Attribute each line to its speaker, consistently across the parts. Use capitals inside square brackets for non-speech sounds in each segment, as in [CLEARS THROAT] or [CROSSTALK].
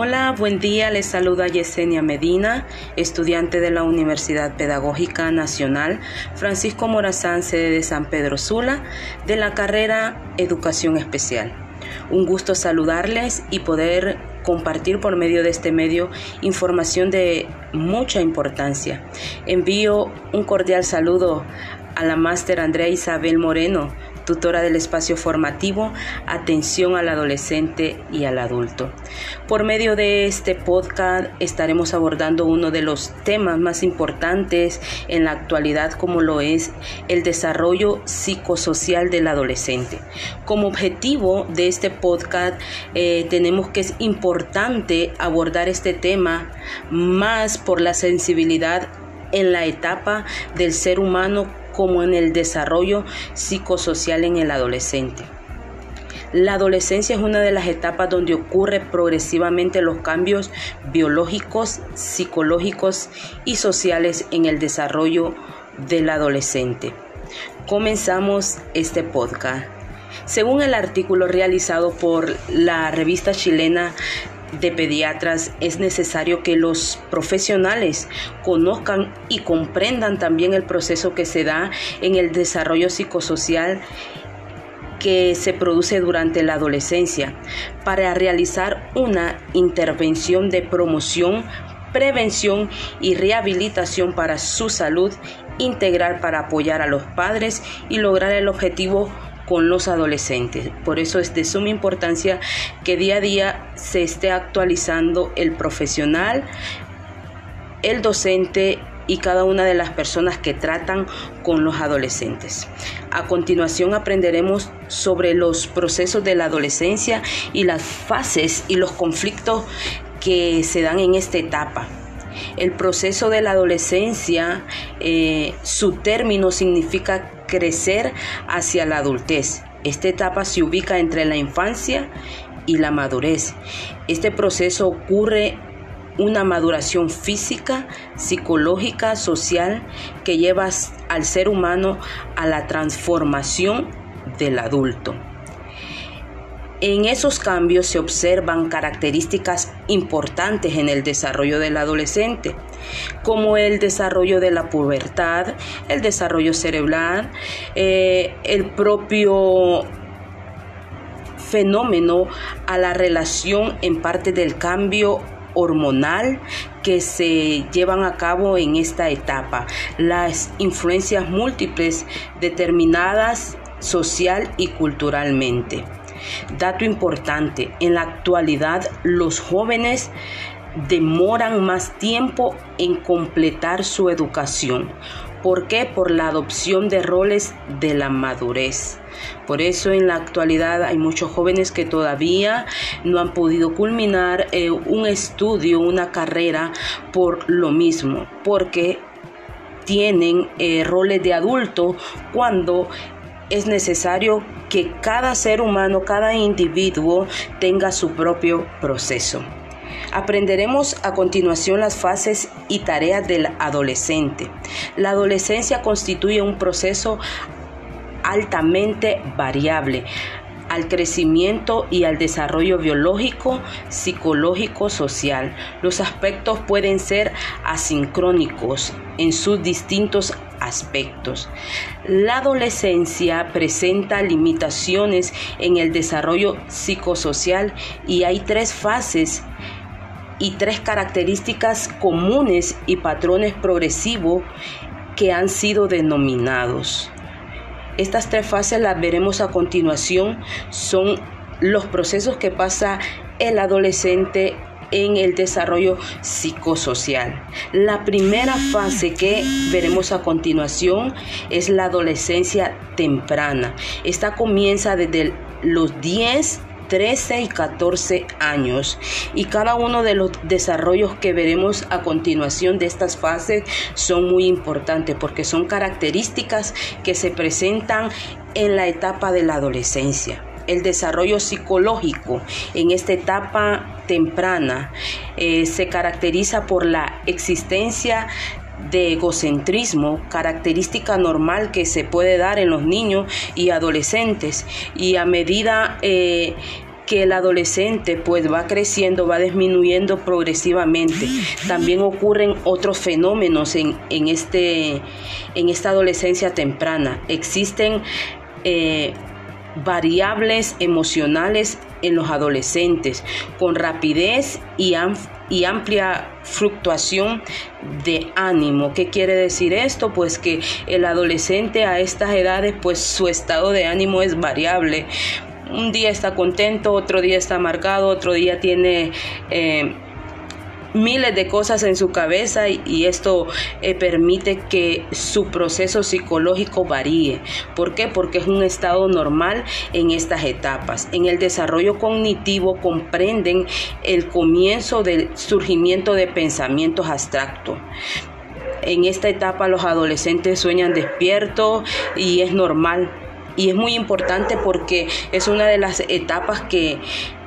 Speaker 1: Hola, buen día. Les saluda Yesenia Medina, estudiante de la Universidad Pedagógica Nacional Francisco Morazán, sede de San Pedro Sula, de la carrera Educación Especial. Un gusto saludarles y poder compartir por medio de este medio información de mucha importancia. Envío un cordial saludo a la máster Andrea Isabel Moreno, tutora del espacio formativo Atención al adolescente y al adulto. Por medio de este podcast estaremos abordando uno de los temas más importantes en la actualidad como lo es el desarrollo psicosocial del adolescente. Como objetivo de este podcast eh, tenemos que es importante abordar este tema más por la sensibilidad en la etapa del ser humano como en el desarrollo psicosocial en el adolescente. La adolescencia es una de las etapas donde ocurre progresivamente los cambios biológicos, psicológicos y sociales en el desarrollo del adolescente. Comenzamos este podcast. Según el artículo realizado por la revista chilena de pediatras es necesario que los profesionales conozcan y comprendan también el proceso que se da en el desarrollo psicosocial que se produce durante la adolescencia para realizar una intervención de promoción, prevención y rehabilitación para su salud integral para apoyar a los padres y lograr el objetivo con los adolescentes. Por eso es de suma importancia que día a día se esté actualizando el profesional, el docente y cada una de las personas que tratan con los adolescentes. A continuación aprenderemos sobre los procesos de la adolescencia y las fases y los conflictos que se dan en esta etapa. El proceso de la adolescencia, eh, su término significa crecer hacia la adultez. Esta etapa se ubica entre la infancia y la madurez. Este proceso ocurre una maduración física, psicológica, social que lleva al ser humano a la transformación del adulto. En esos cambios se observan características importantes en el desarrollo del adolescente, como el desarrollo de la pubertad, el desarrollo cerebral, eh, el propio fenómeno a la relación en parte del cambio hormonal que se llevan a cabo en esta etapa, las influencias múltiples determinadas social y culturalmente. Dato importante, en la actualidad los jóvenes demoran más tiempo en completar su educación. ¿Por qué? Por la adopción de roles de la madurez. Por eso en la actualidad hay muchos jóvenes que todavía no han podido culminar eh, un estudio, una carrera por lo mismo, porque tienen eh, roles de adulto cuando es necesario que cada ser humano, cada individuo tenga su propio proceso. Aprenderemos a continuación las fases y tareas del adolescente. La adolescencia constituye un proceso altamente variable al crecimiento y al desarrollo biológico, psicológico, social. Los aspectos pueden ser asincrónicos en sus distintos aspectos. La adolescencia presenta limitaciones en el desarrollo psicosocial y hay tres fases y tres características comunes y patrones progresivos que han sido denominados. Estas tres fases las veremos a continuación. Son los procesos que pasa el adolescente en el desarrollo psicosocial. La primera fase que veremos a continuación es la adolescencia temprana. Esta comienza desde los 10 13 y 14 años. Y cada uno de los desarrollos que veremos a continuación de estas fases son muy importantes porque son características que se presentan en la etapa de la adolescencia. El desarrollo psicológico en esta etapa temprana eh, se caracteriza por la existencia de egocentrismo, característica normal que se puede dar en los niños y adolescentes. Y a medida eh, que el adolescente pues va creciendo, va disminuyendo progresivamente. También ocurren otros fenómenos en, este, en esta adolescencia temprana. Existen eh, variables emocionales en los adolescentes con rapidez y, y, amplia fluctuación de ánimo. ¿Qué quiere decir esto? Pues que el adolescente a estas edades pues su estado de ánimo es variable. Un día está contento, otro día está amargado, otro día tiene... Eh, miles de cosas en su cabeza y, esto eh, permite que su proceso psicológico varíe. ¿Por qué? Porque es un estado normal en estas etapas. En el desarrollo cognitivo comprenden el comienzo del surgimiento de pensamientos abstractos. En esta etapa los adolescentes sueñan despiertos y es normal y es muy importante porque es una de las etapas que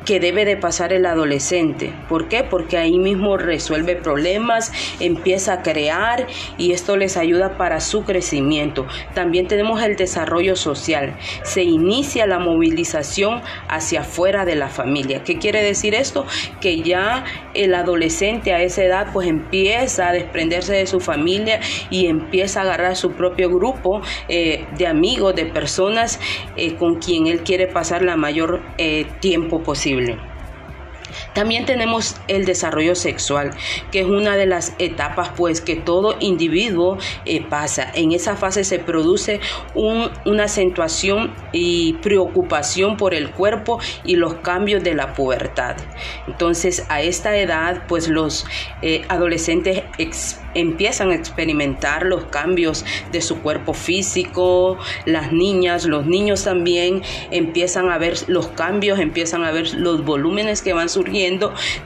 Speaker 1: que debe de pasar el adolescente. ¿Por qué? Porque ahí mismo resuelve problemas, empieza a crear y esto les ayuda para su crecimiento. También tenemos el desarrollo social. Se inicia la movilización hacia afuera de la familia. ¿Qué quiere decir esto? Que ya el adolescente a esa edad pues empieza a desprenderse de su familia y empieza a agarrar su propio grupo eh, de amigos, de personas eh, con quien él quiere pasar la mayor eh, tiempo posible posible. También tenemos el desarrollo sexual, que es una de las etapas pues que todo individuo eh, pasa. En esa fase se produce una acentuación y preocupación por el cuerpo y los cambios de la pubertad. Entonces a esta edad pues los eh, adolescentes empiezan a experimentar los cambios de su cuerpo físico, las niñas, los niños también empiezan a ver los cambios, empiezan a ver los volúmenes que van surgiendo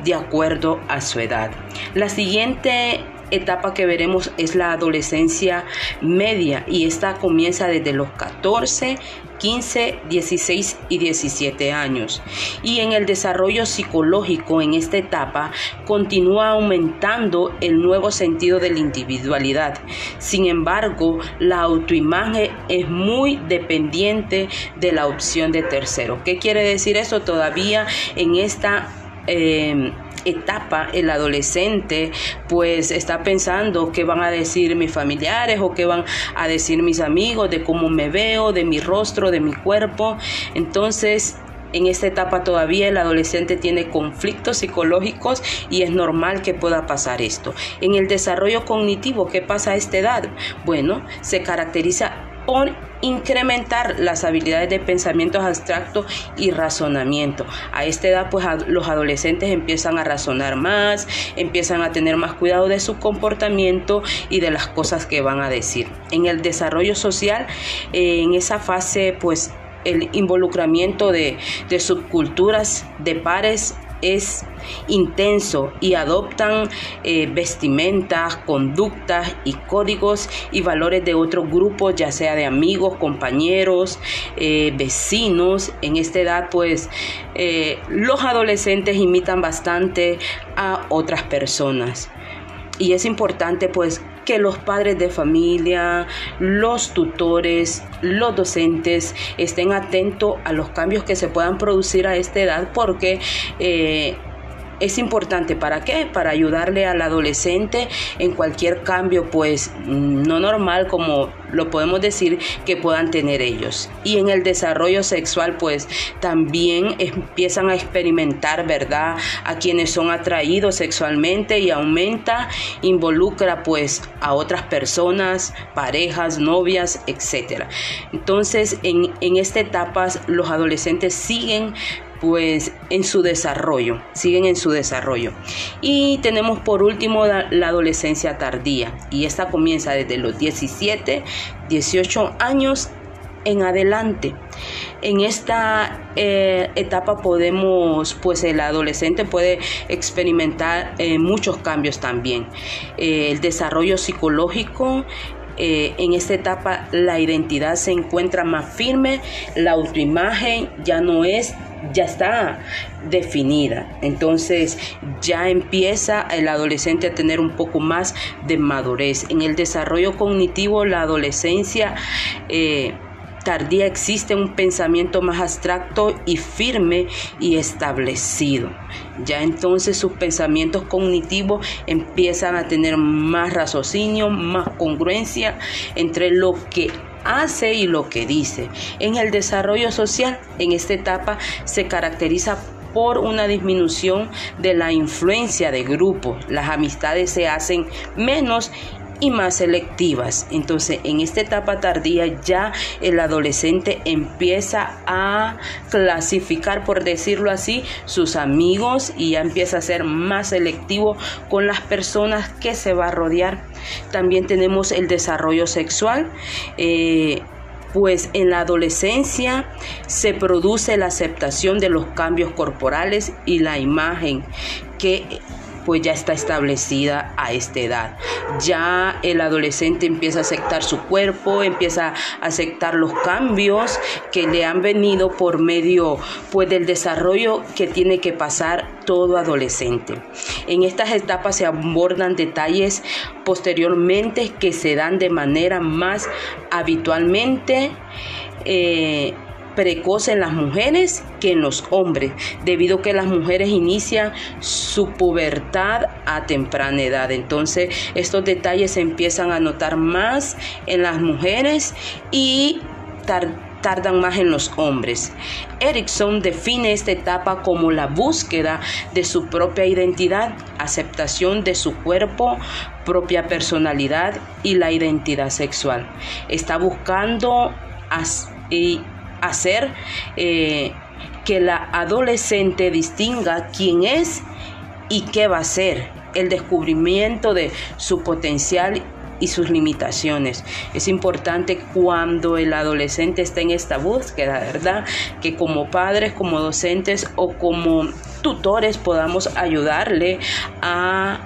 Speaker 1: de acuerdo a su edad. La siguiente etapa que veremos es la adolescencia media y esta comienza desde los 14, 15, 16 y 17 años. Y en el desarrollo psicológico en esta etapa continúa aumentando el nuevo sentido de la individualidad. Sin embargo, la autoimagen es muy dependiente de la opción de tercero. ¿Qué quiere decir eso? Todavía en esta... Eh, etapa, el adolescente, pues está pensando qué van a decir mis familiares o qué van a decir mis amigos de cómo me veo, de mi rostro, de mi cuerpo. Entonces, en esta etapa todavía el adolescente tiene conflictos psicológicos y es normal que pueda pasar esto. En el desarrollo cognitivo, ¿qué pasa a esta edad? Bueno, se caracteriza por incrementar las habilidades de pensamiento abstracto y razonamiento. A esta edad, pues los adolescentes empiezan a razonar más, empiezan a tener más cuidado de su comportamiento y de las cosas que van a decir. En el desarrollo social, en esa fase, pues el involucramiento de subculturas, de pares, es intenso y adoptan eh, vestimentas, conductas y códigos y valores de otros grupos, ya sea de amigos, compañeros, eh, vecinos. En esta edad, pues, eh, los adolescentes imitan bastante a otras personas. Y es importante, pues, que los padres de familia, los tutores, los docentes estén atentos a los cambios que se puedan producir a esta edad porque eh, es importante para qué? Para ayudarle al adolescente en cualquier cambio, pues no normal como lo podemos decir que puedan tener ellos. Y en el desarrollo sexual, pues también empiezan a experimentar, ¿verdad? A quienes son atraídos sexualmente y aumenta, involucra pues a otras personas, parejas, novias, etcétera. Entonces, en, en esta etapa los adolescentes siguen pues en su desarrollo, siguen en su desarrollo. Y tenemos por último la, adolescencia tardía y esta comienza desde los 17, 18 años en adelante. En esta eh, etapa podemos, pues el adolescente puede experimentar eh, muchos cambios también. Eh, el desarrollo psicológico, en esta etapa la identidad se encuentra más firme, la autoimagen ya no es ya está definida. Entonces ya empieza el adolescente a tener un poco más de madurez. En el desarrollo cognitivo, la adolescencia... Eh, tardía existe un pensamiento más abstracto y firme y establecido. Ya entonces sus pensamientos cognitivos empiezan a tener más raciocinio, más congruencia entre lo que hace y lo que dice. En el desarrollo social, en esta etapa se caracteriza por una disminución de la influencia de grupo. Las amistades se hacen menos y más selectivas. Entonces, en esta etapa tardía ya el adolescente empieza a clasificar, por decirlo así, sus amigos y ya empieza a ser más selectivo con las personas que se va a rodear. También tenemos el desarrollo sexual. Eh, pues en la adolescencia se produce la aceptación de los cambios corporales y la imagen que pues ya está establecida a esta edad. Ya el adolescente empieza a aceptar su cuerpo, empieza a aceptar los cambios que le han venido por medio pues del desarrollo que tiene que pasar todo adolescente. En estas etapas se abordan detalles posteriormente que se dan de manera más habitualmente eh, precoz en las mujeres que en los hombres, debido a que las mujeres inician su pubertad a temprana edad. Entonces, estos detalles se empiezan a notar más en las mujeres y tardan más en los hombres. Erickson define esta etapa como la búsqueda de su propia identidad, aceptación de su cuerpo, propia personalidad y la identidad sexual. Está buscando y hacer eh, que la adolescente distinga quién es y qué va a ser, el descubrimiento de su potencial y sus limitaciones. Es importante cuando el adolescente está en esta búsqueda, ¿verdad? Que como padres, como docentes o como tutores podamos ayudarle a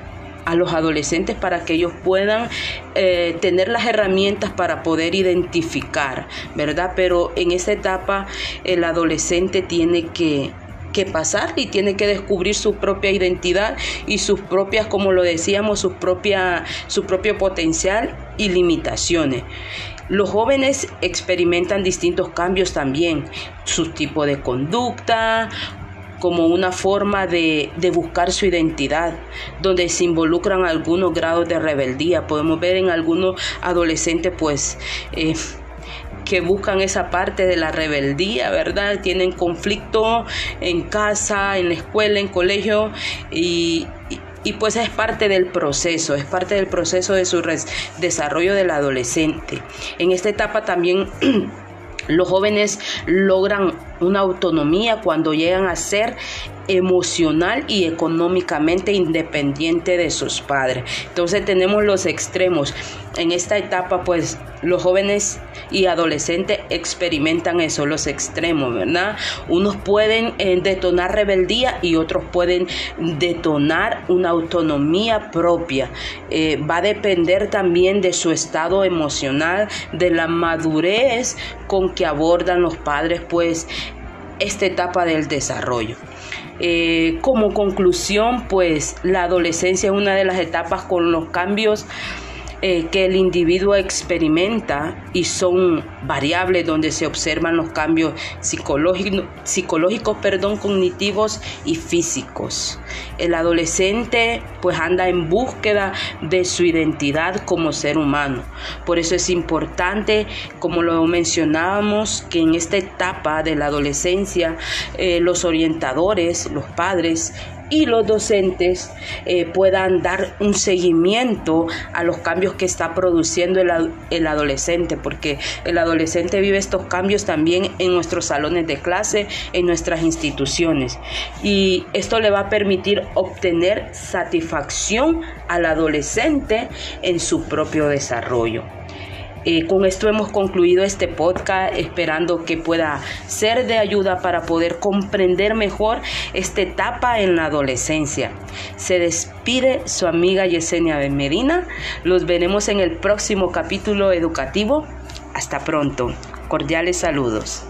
Speaker 1: a los adolescentes para que ellos puedan eh, tener las herramientas para poder identificar, ¿verdad? Pero en esa etapa el adolescente tiene que que pasar y tiene que descubrir su propia identidad y sus propias, como lo decíamos, su, propia, su propio potencial y limitaciones. Los jóvenes experimentan distintos cambios también, su tipo de conducta, como una forma de, buscar su identidad, donde se involucran algunos grados de rebeldía. Podemos ver en algunos adolescentes, pues, eh, que buscan esa parte de la rebeldía, ¿verdad? Tienen conflicto en casa, en la escuela, en colegio y, y pues es parte del proceso, es parte del proceso de su desarrollo del adolescente. En esta etapa también [CLEARS THROAT] los jóvenes logran una autonomía cuando llegan a ser emocional y económicamente independiente de sus padres. Entonces tenemos los extremos. En esta etapa, pues los jóvenes y adolescentes experimentan eso, los extremos, ¿verdad? Unos pueden eh, detonar rebeldía y otros pueden detonar una autonomía propia. Eh, va a depender también de su estado emocional, de la madurez con que abordan los padres, pues esta etapa del desarrollo. Eh, como conclusión, pues la adolescencia es una de las etapas con los cambios eh, que el individuo experimenta y son variables donde se observan los cambios psicológicos, psicológicos perdón, cognitivos y físicos. El adolescente pues anda en búsqueda de su identidad como ser humano. Por eso es importante, como lo mencionábamos, que en esta etapa de la adolescencia eh, los orientadores, los padres, y los docentes eh, puedan dar un seguimiento a los cambios que está produciendo el, el, adolescente, porque el adolescente vive estos cambios también en nuestros salones de clase, en nuestras instituciones. Y esto le va a permitir obtener satisfacción al adolescente en su propio desarrollo. Eh, con esto hemos concluido este podcast esperando que pueda ser de ayuda para poder comprender mejor esta etapa en la adolescencia. Se despide su amiga Yesenia Medina. Los veremos en el próximo capítulo educativo. Hasta pronto. Cordiales saludos.